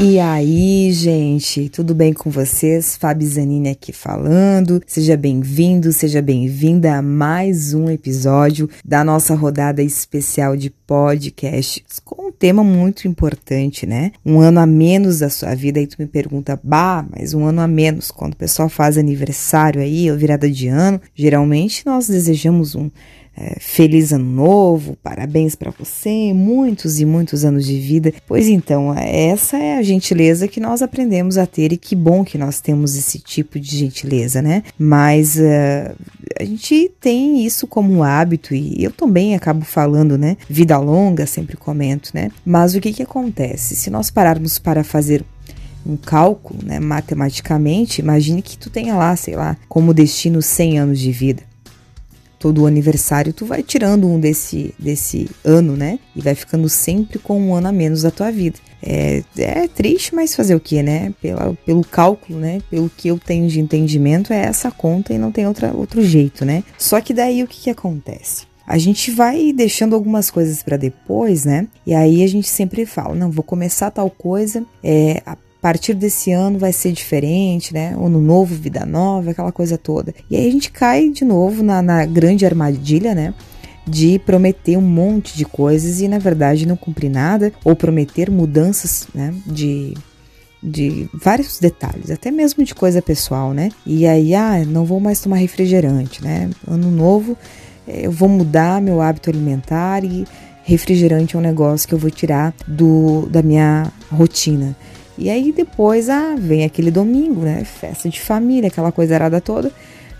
E aí, gente, tudo bem com vocês? Fabi Zanini aqui falando. Seja bem-vindo, seja bem-vinda a mais um episódio da nossa rodada especial de podcasts com um tema muito importante, né? Um ano a menos da sua vida. Aí tu me pergunta, bah, mas um ano a menos. Quando o pessoal faz aniversário aí, ou virada de ano, geralmente nós desejamos um feliz ano novo, parabéns para você, muitos e muitos anos de vida. Pois então, essa é a gentileza que nós aprendemos a ter e que bom que nós temos esse tipo de gentileza, né? Mas uh, a gente tem isso como um hábito e eu também acabo falando, né? Vida longa, sempre comento, né? Mas o que que acontece? Se nós pararmos para fazer um cálculo, né, matematicamente, imagine que tu tenha lá, sei lá, como destino 100 anos de vida todo aniversário tu vai tirando um desse, desse ano, né? E vai ficando sempre com um ano a menos da tua vida. É, é triste, mas fazer o que, né? Pela, pelo cálculo, né? Pelo que eu tenho de entendimento, é essa conta e não tem outra, outro jeito, né? Só que daí o que, que acontece? a gente vai deixando algumas coisas para depois, né? E aí a gente sempre fala, não, vou começar tal coisa, é, a partir desse ano vai ser diferente, né? Ano novo, vida nova, aquela coisa toda. E aí a gente cai de novo na, na grande armadilha, né? de prometer um monte de coisas e na verdade não cumprir nada ou prometer mudanças, né, de de vários detalhes, até mesmo de coisa pessoal, né? E aí, ah, não vou mais tomar refrigerante, né? Ano novo, eh, eu vou mudar meu hábito alimentar e refrigerante é um negócio que eu vou tirar do da minha rotina. E aí depois, ah, vem aquele domingo, né? Festa de família, aquela coisa arada toda.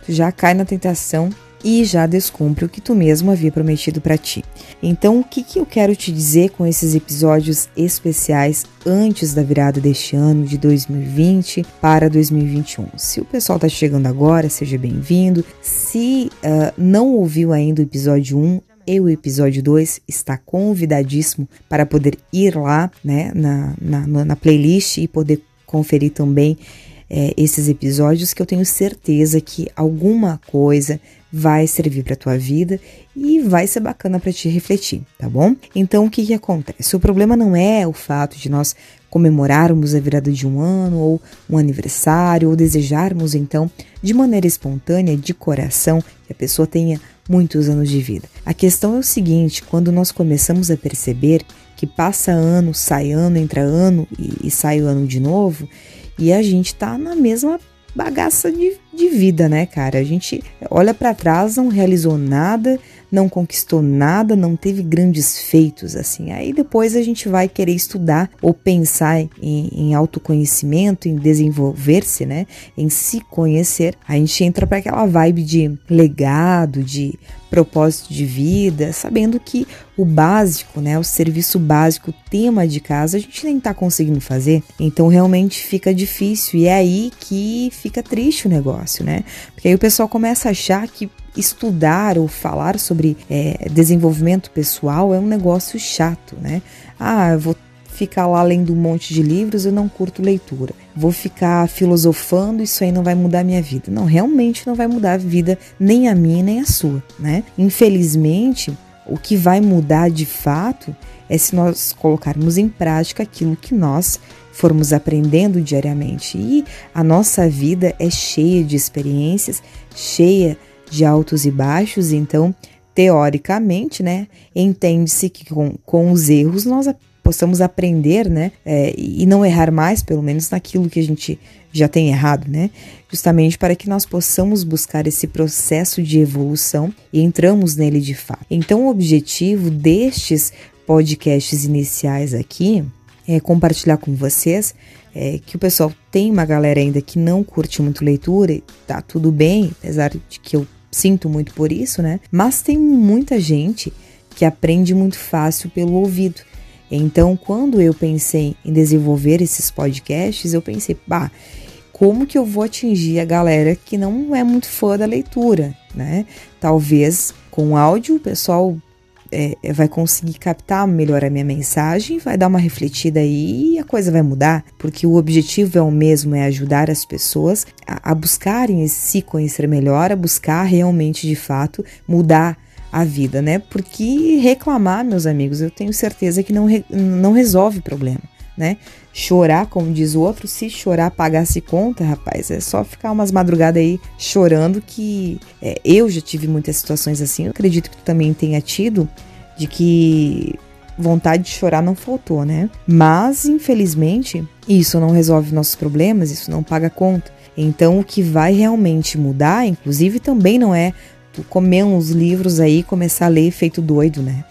Tu já cai na tentação e já descumpre o que tu mesmo havia prometido para ti. Então, o que, que eu quero te dizer com esses episódios especiais antes da virada deste ano de 2020 para 2021? Se o pessoal tá chegando agora, seja bem-vindo. Se uh, não ouviu ainda o episódio 1, e o episódio 2 está convidadíssimo para poder ir lá né, na, na, na playlist e poder conferir também é, esses episódios que eu tenho certeza que alguma coisa vai servir para tua vida e vai ser bacana para te refletir, tá bom? Então o que que acontece? O problema não é o fato de nós comemorarmos a virada de um ano ou um aniversário ou desejarmos então de maneira espontânea, de coração, que a pessoa tenha muitos anos de vida. A questão é o seguinte: quando nós começamos a perceber que passa ano, sai ano, entra ano e, e sai o ano de novo, e a gente tá na mesma bagaça de, de vida, né, cara? A gente olha para trás, não realizou nada, não conquistou nada, não teve grandes feitos assim. Aí depois a gente vai querer estudar ou pensar em, em autoconhecimento, em desenvolver-se, né? Em se conhecer. A gente entra para aquela vibe de legado, de propósito de vida, sabendo que o básico, né, o serviço básico, o tema de casa, a gente nem está conseguindo fazer. Então realmente fica difícil e é aí que fica triste o negócio, né? Porque aí o pessoal começa a achar que estudar ou falar sobre é, desenvolvimento pessoal é um negócio chato, né? Ah, eu vou ficar lá lendo um monte de livros, eu não curto leitura. Vou ficar filosofando, isso aí não vai mudar a minha vida. Não, realmente não vai mudar a vida nem a minha nem a sua, né? Infelizmente, o que vai mudar de fato é se nós colocarmos em prática aquilo que nós formos aprendendo diariamente. E a nossa vida é cheia de experiências, cheia de altos e baixos, então, teoricamente, né, entende-se que com, com os erros nós possamos aprender, né, é, e não errar mais, pelo menos naquilo que a gente já tem errado, né, justamente para que nós possamos buscar esse processo de evolução e entramos nele de fato. Então, o objetivo destes podcasts iniciais aqui é compartilhar com vocês é, que o pessoal tem uma galera ainda que não curte muito leitura, e tá tudo bem, apesar de que eu sinto muito por isso, né? Mas tem muita gente que aprende muito fácil pelo ouvido. Então, quando eu pensei em desenvolver esses podcasts, eu pensei, bah, como que eu vou atingir a galera que não é muito fã da leitura, né? Talvez com áudio o pessoal é, é, vai conseguir captar melhor a minha mensagem, vai dar uma refletida aí e a coisa vai mudar, porque o objetivo é o mesmo, é ajudar as pessoas a, a buscarem se conhecer melhor, a buscar realmente de fato mudar a vida, né? Porque reclamar, meus amigos, eu tenho certeza que não, re, não resolve problema. né? Chorar, como diz o outro, se chorar pagasse conta, rapaz, é só ficar umas madrugadas aí chorando que é, eu já tive muitas situações assim, eu acredito que tu também tenha tido, de que vontade de chorar não faltou, né? Mas, infelizmente, isso não resolve nossos problemas, isso não paga conta. Então, o que vai realmente mudar, inclusive, também não é comer uns livros aí começar a ler feito doido, né?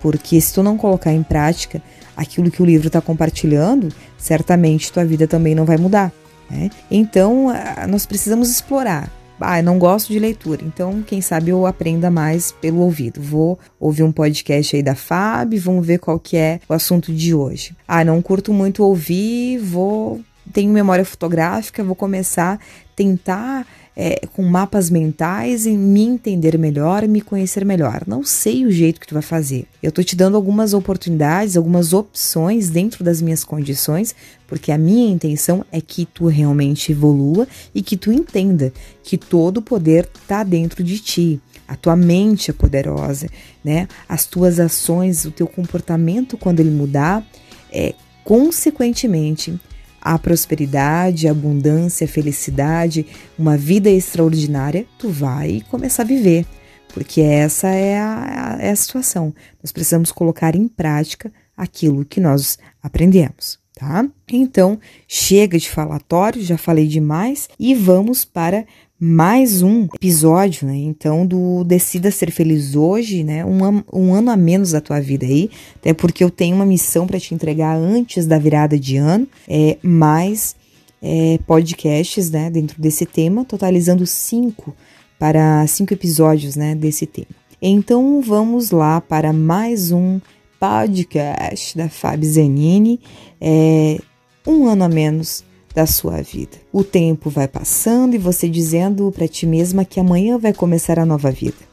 Porque se tu não colocar em prática aquilo que o livro está compartilhando, certamente tua vida também não vai mudar. Né? Então, nós precisamos explorar ah, eu não gosto de leitura, então quem sabe eu aprenda mais pelo ouvido. Vou ouvir um podcast aí da Fab, vamos ver qual que é o assunto de hoje. Ah, não curto muito ouvir, vou tenho memória fotográfica, vou começar a tentar é, com mapas mentais em me entender melhor, me conhecer melhor. Não sei o jeito que tu vai fazer. Eu tô te dando algumas oportunidades, algumas opções dentro das minhas condições, porque a minha intenção é que tu realmente evolua e que tu entenda que todo o poder tá dentro de ti. A tua mente é poderosa, né? As tuas ações, o teu comportamento quando ele mudar, é consequentemente a prosperidade, a abundância, a felicidade, uma vida extraordinária, tu vai começar a viver. Porque essa é a, é a situação. Nós precisamos colocar em prática aquilo que nós aprendemos, tá? Então, chega de falatório, já falei demais e vamos para mais um episódio, né? Então, do Decida Ser Feliz Hoje, né? Um, um ano a menos da tua vida aí, até porque eu tenho uma missão para te entregar antes da virada de ano, é, mais é, podcasts, né? Dentro desse tema, totalizando cinco para cinco episódios, né? Desse tema. Então, vamos lá para mais um podcast da Fábio Zanini, é, um ano a menos da sua vida. O tempo vai passando e você dizendo para ti mesma que amanhã vai começar a nova vida.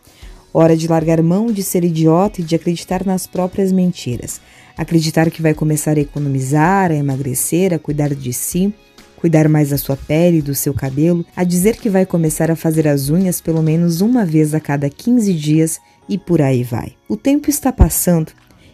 Hora de largar mão de ser idiota e de acreditar nas próprias mentiras. Acreditar que vai começar a economizar, a emagrecer, a cuidar de si, cuidar mais da sua pele e do seu cabelo, a dizer que vai começar a fazer as unhas pelo menos uma vez a cada 15 dias e por aí vai. O tempo está passando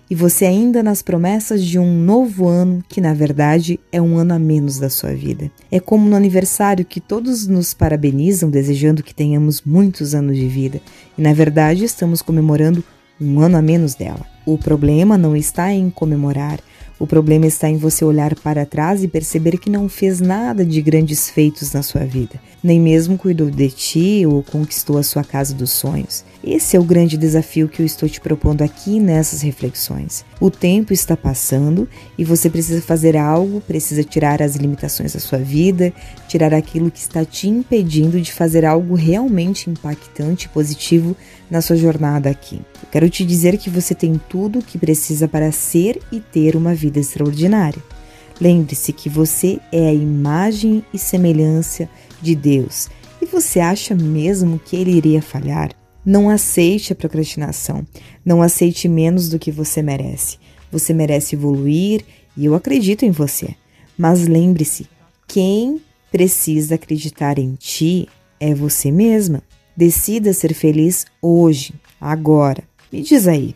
e você ainda nas promessas de um novo ano que na verdade é um ano a menos da sua vida. É como no aniversário que todos nos parabenizam desejando que tenhamos muitos anos de vida e na verdade estamos comemorando um ano a menos dela. O problema não está em comemorar, o problema está em você olhar para trás e perceber que não fez nada de grandes feitos na sua vida, nem mesmo cuidou de ti ou conquistou a sua casa dos sonhos. Esse é o grande desafio que eu estou te propondo aqui nessas reflexões. O tempo está passando e você precisa fazer algo, precisa tirar as limitações da sua vida, tirar aquilo que está te impedindo de fazer algo realmente impactante e positivo na sua jornada aqui. Eu quero te dizer que você tem tudo o que precisa para ser e ter uma vida extraordinária. Lembre-se que você é a imagem e semelhança de Deus. E você acha mesmo que ele iria falhar? Não aceite a procrastinação. Não aceite menos do que você merece. Você merece evoluir e eu acredito em você. Mas lembre-se: quem precisa acreditar em ti é você mesma. Decida ser feliz hoje, agora. Me diz aí,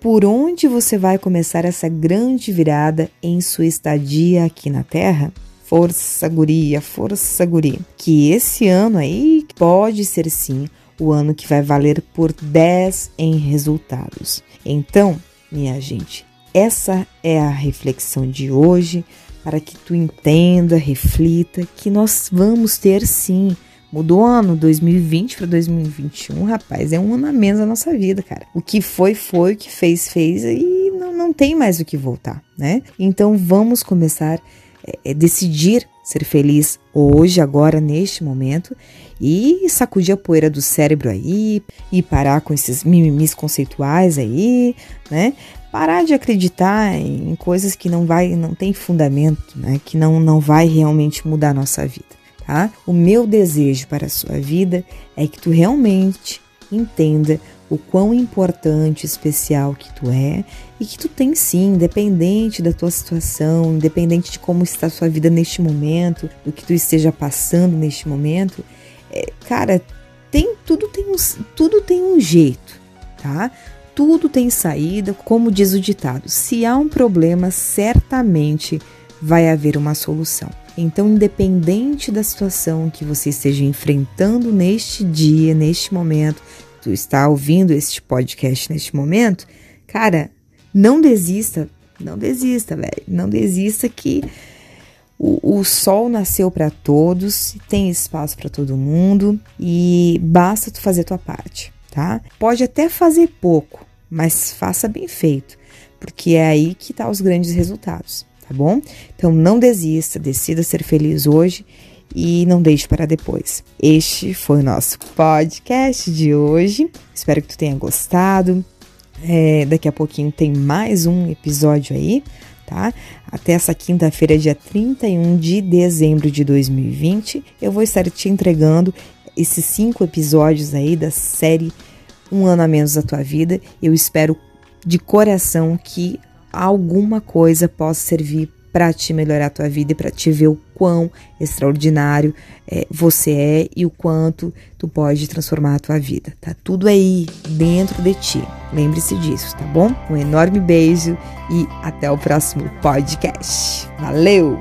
por onde você vai começar essa grande virada em sua estadia aqui na Terra? Força, guria, força, guria. Que esse ano aí pode ser sim o ano que vai valer por 10 em resultados. Então, minha gente, essa é a reflexão de hoje para que tu entenda, reflita que nós vamos ter sim. Mudou ano 2020 para 2021, rapaz, é um ano a menos da nossa vida, cara. O que foi, foi, o que fez, fez e não, não tem mais o que voltar, né? Então vamos começar a é, é, decidir ser feliz hoje, agora, neste momento e sacudir a poeira do cérebro aí e parar com esses mimimis conceituais aí, né? Parar de acreditar em coisas que não vai, não tem fundamento, né? Que não, não vai realmente mudar a nossa vida, tá? O meu desejo para a sua vida é que tu realmente entenda o quão importante, especial que tu é e que tu tem sim, independente da tua situação, independente de como está a sua vida neste momento, do que tu esteja passando neste momento, é, cara, tem tudo tem um, tudo tem um jeito, tá? Tudo tem saída, como diz o ditado. Se há um problema, certamente vai haver uma solução. Então, independente da situação que você esteja enfrentando neste dia, neste momento, tu está ouvindo este podcast neste momento, cara, não desista, não desista, velho, não desista que o, o sol nasceu para todos, tem espaço para todo mundo e basta tu fazer tua parte, tá? Pode até fazer pouco, mas faça bem feito, porque é aí que tá os grandes resultados tá bom? Então não desista, decida ser feliz hoje e não deixe para depois. Este foi o nosso podcast de hoje. Espero que tu tenha gostado. É, daqui a pouquinho tem mais um episódio aí, tá? Até essa quinta-feira, dia 31 de dezembro de 2020, eu vou estar te entregando esses cinco episódios aí da série Um Ano a Menos da Tua Vida. Eu espero de coração que alguma coisa possa servir para te melhorar a tua vida e para te ver o quão extraordinário é, você é e o quanto tu pode transformar a tua vida. Tá tudo aí dentro de ti. Lembre-se disso, tá bom? Um enorme beijo e até o próximo podcast. Valeu!